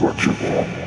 What you want.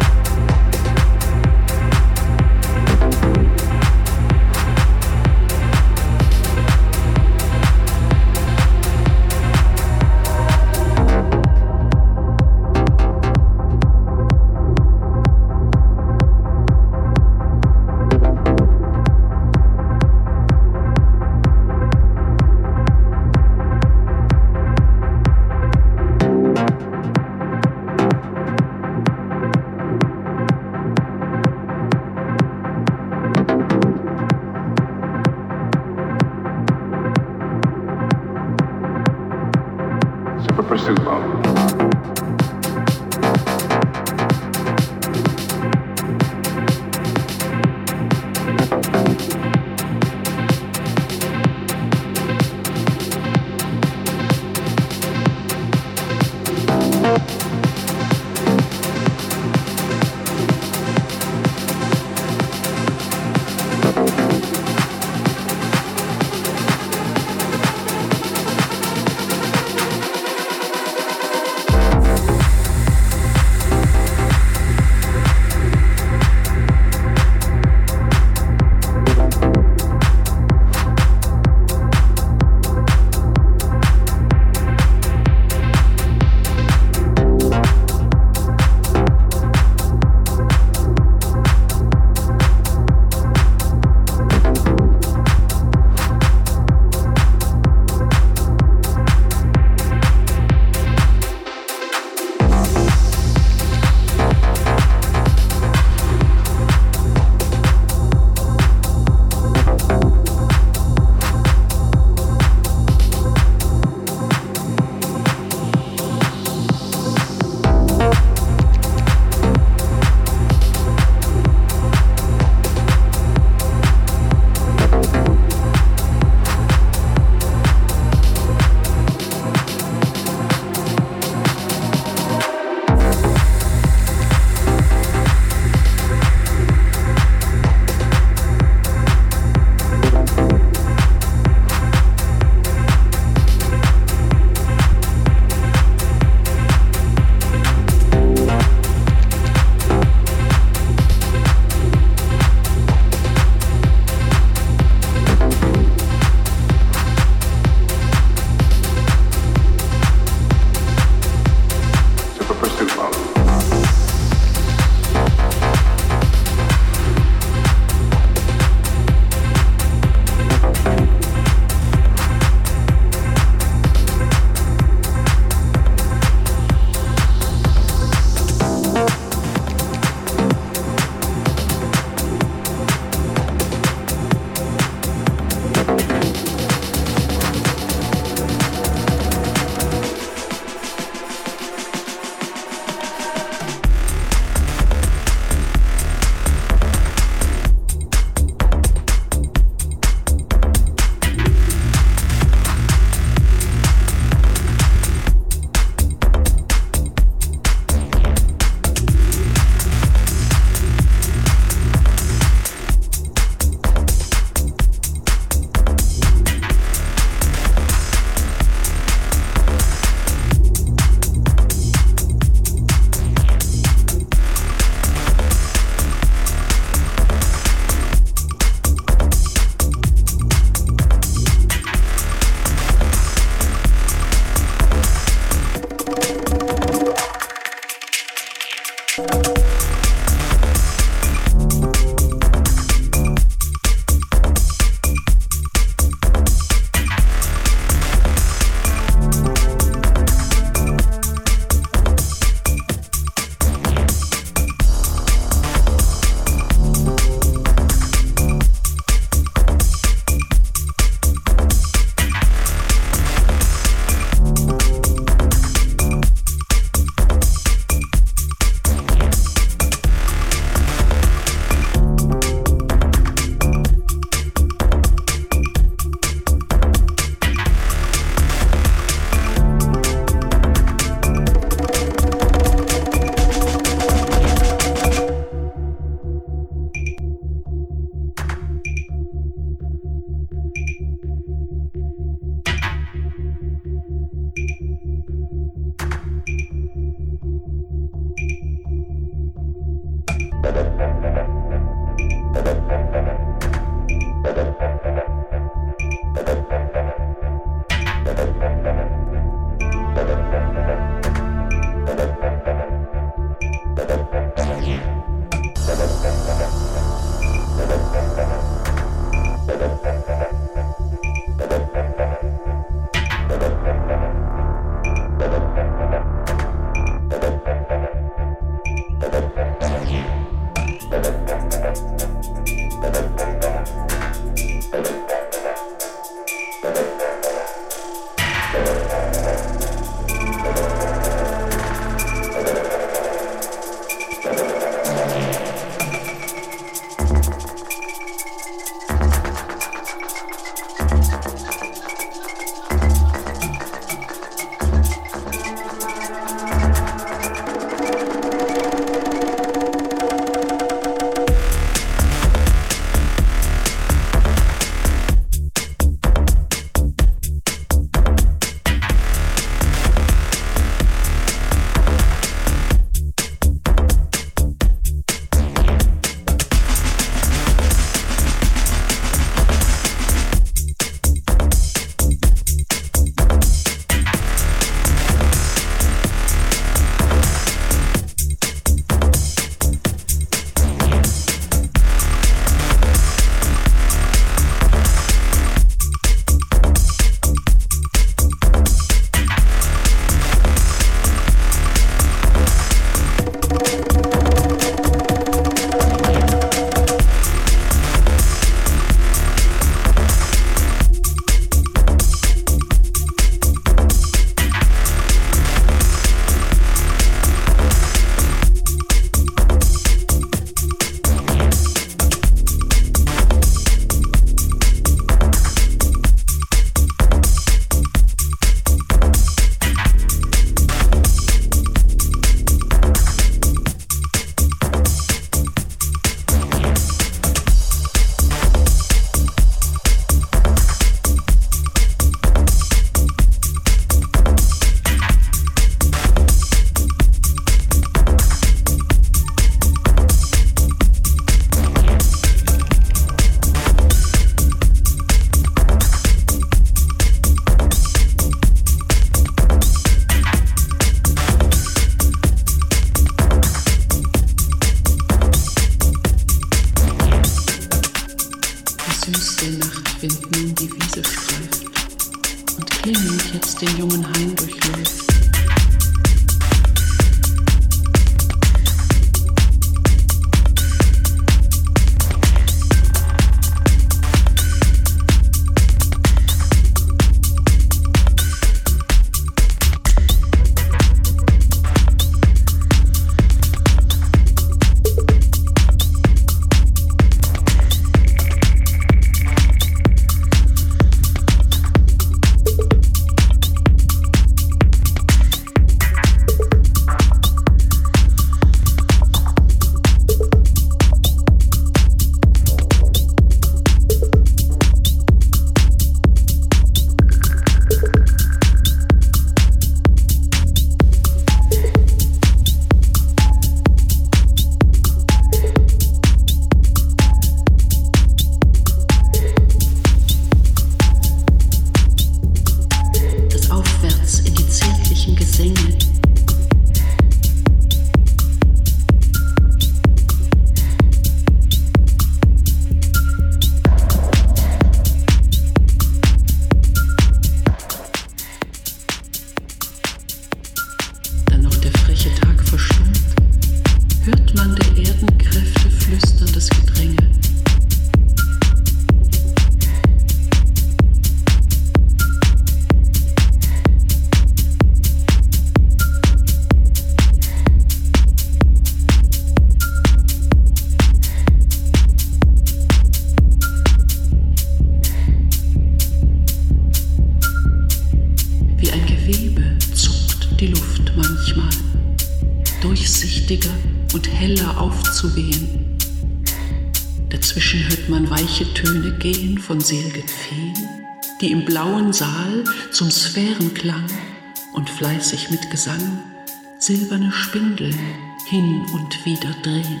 Drehen.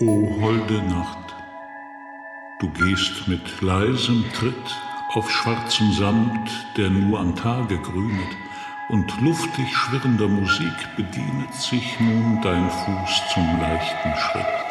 O holde Nacht, du gehst mit leisem Tritt auf schwarzem Samt, der nur am Tage grünet, und luftig schwirrender Musik bedienet sich nun dein Fuß zum leichten Schritt.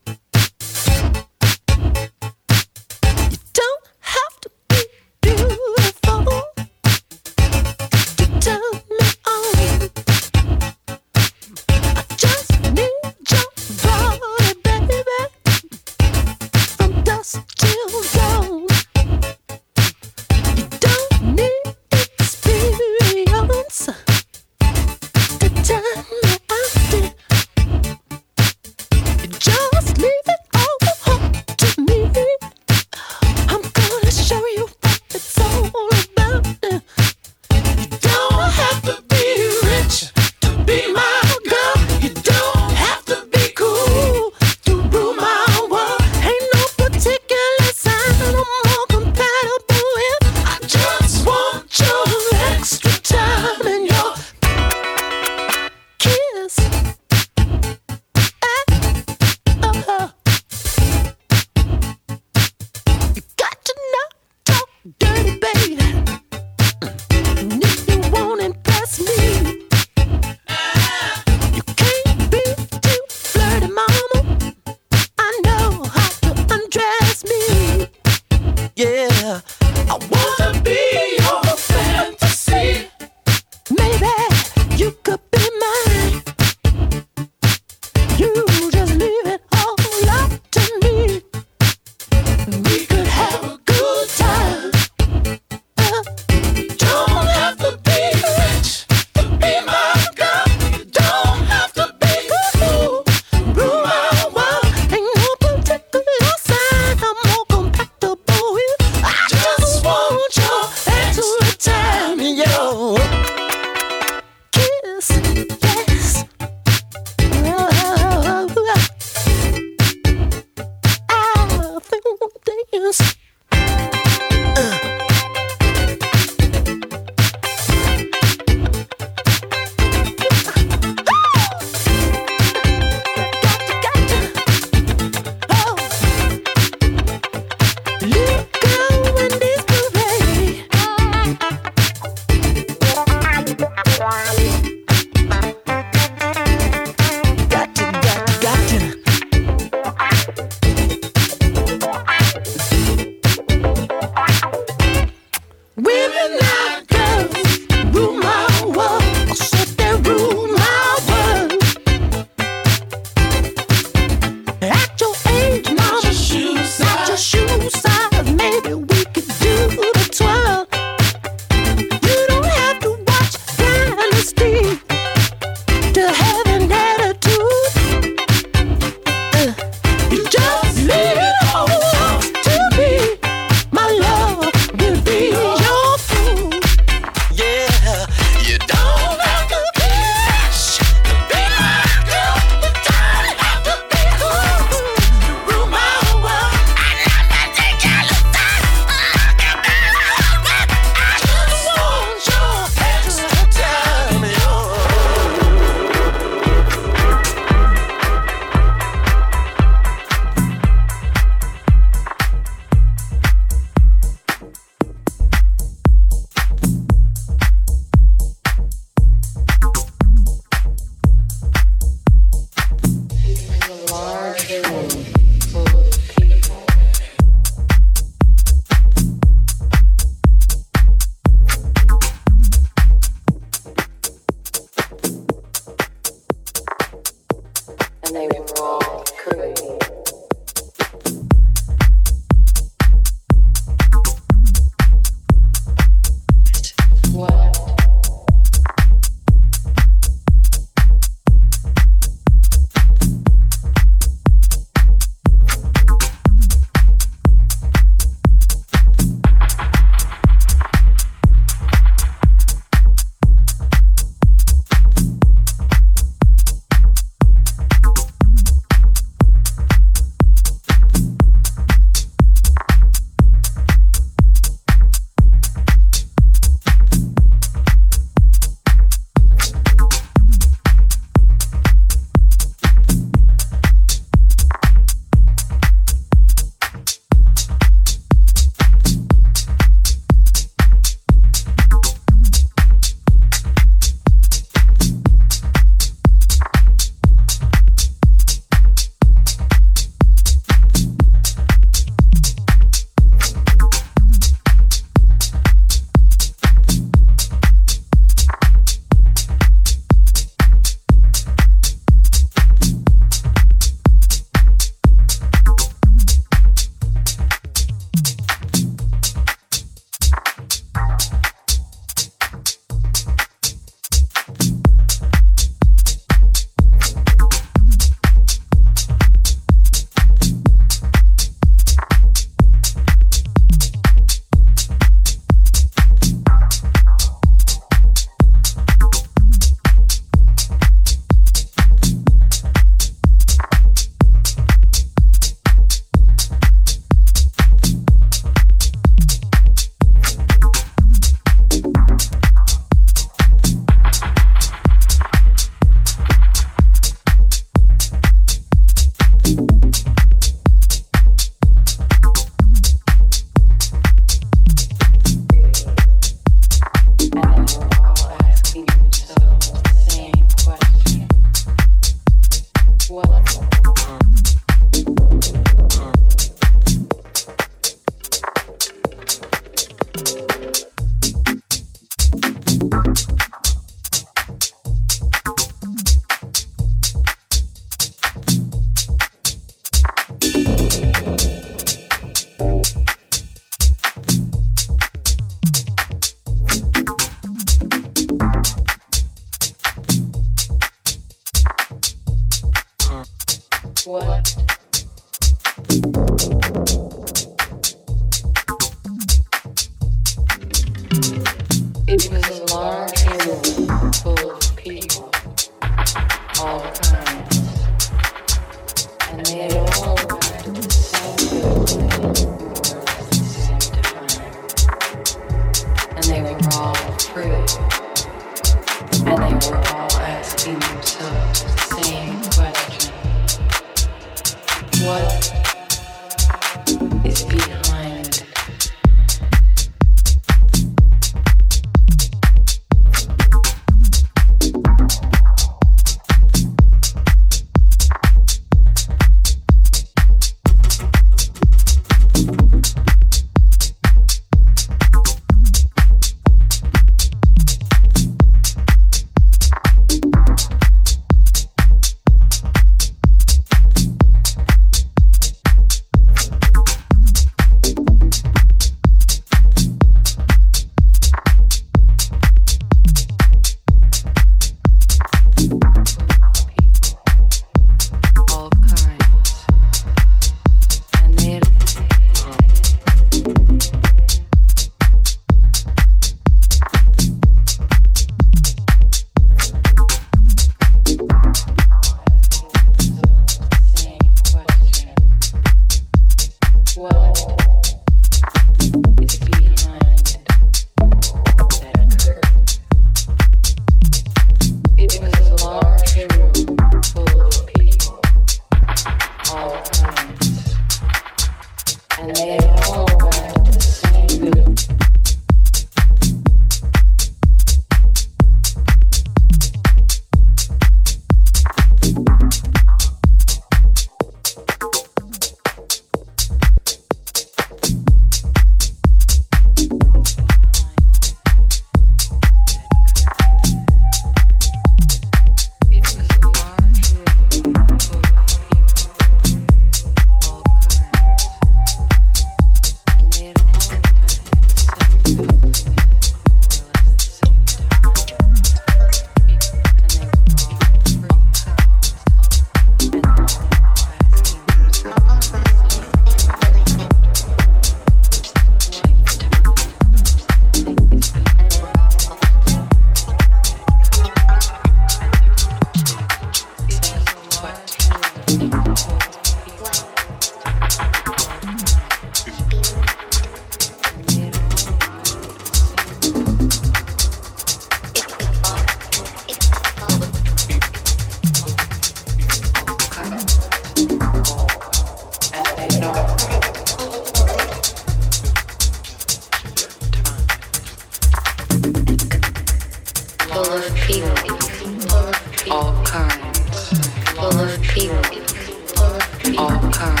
current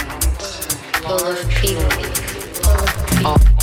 full of feeling. Full of people.